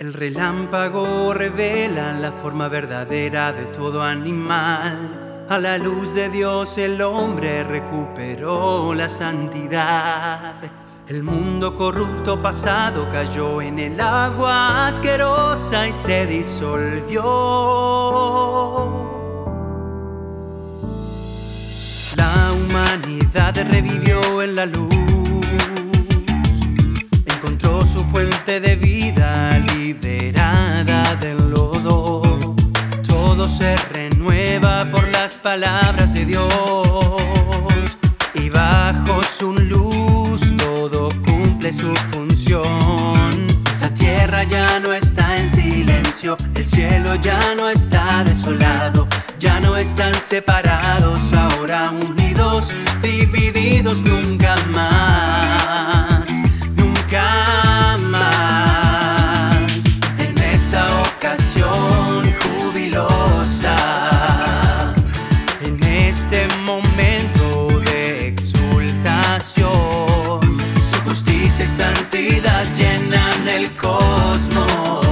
El relámpago revela la forma verdadera de todo animal. A la luz de Dios el hombre recuperó la santidad. El mundo corrupto pasado cayó en el agua asquerosa y se disolvió. La humanidad revivió en la luz, encontró su fuente de vida liberada del lodo. Todo se renueva por las palabras de Dios y bajo su luz todo cumple su función. La tierra ya no está en silencio, el cielo ya no está desolado, ya no están separados, ahora unidos, divididos nunca justicia y santidad llenan el cosmos.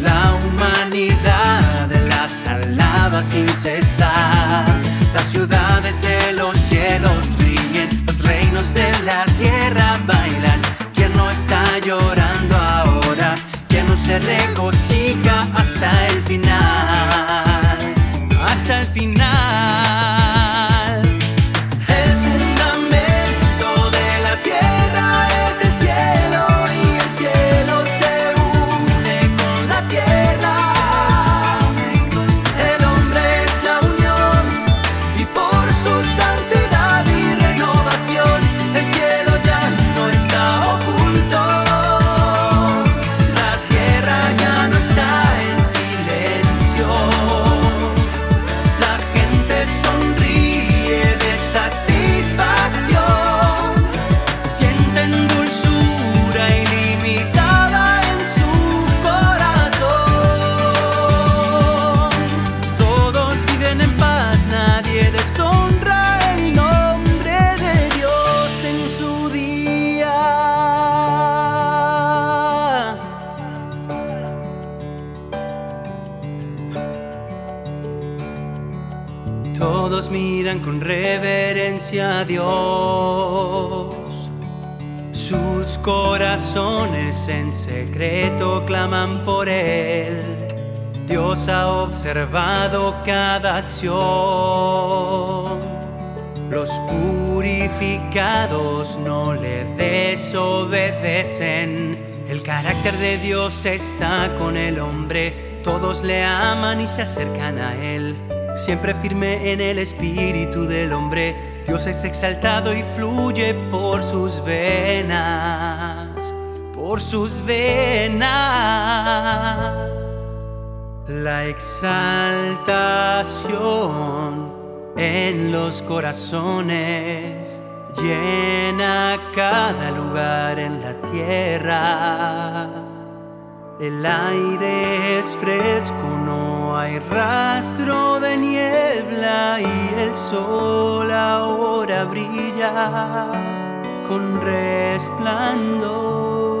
La humanidad las alaba sin cesar. Las ciudades de los cielos ríen, los reinos de la tierra Todos miran con reverencia a Dios. Sus corazones en secreto claman por Él. Dios ha observado cada acción. Los purificados no le desobedecen. El carácter de Dios está con el hombre. Todos le aman y se acercan a Él. Siempre firme en el espíritu del hombre. Dios es exaltado y fluye por sus venas. Por sus venas. La exaltación en los corazones llena cada lugar en la tierra. El aire es fresco, no hay rastro de niebla y el sol ahora brilla con resplandor.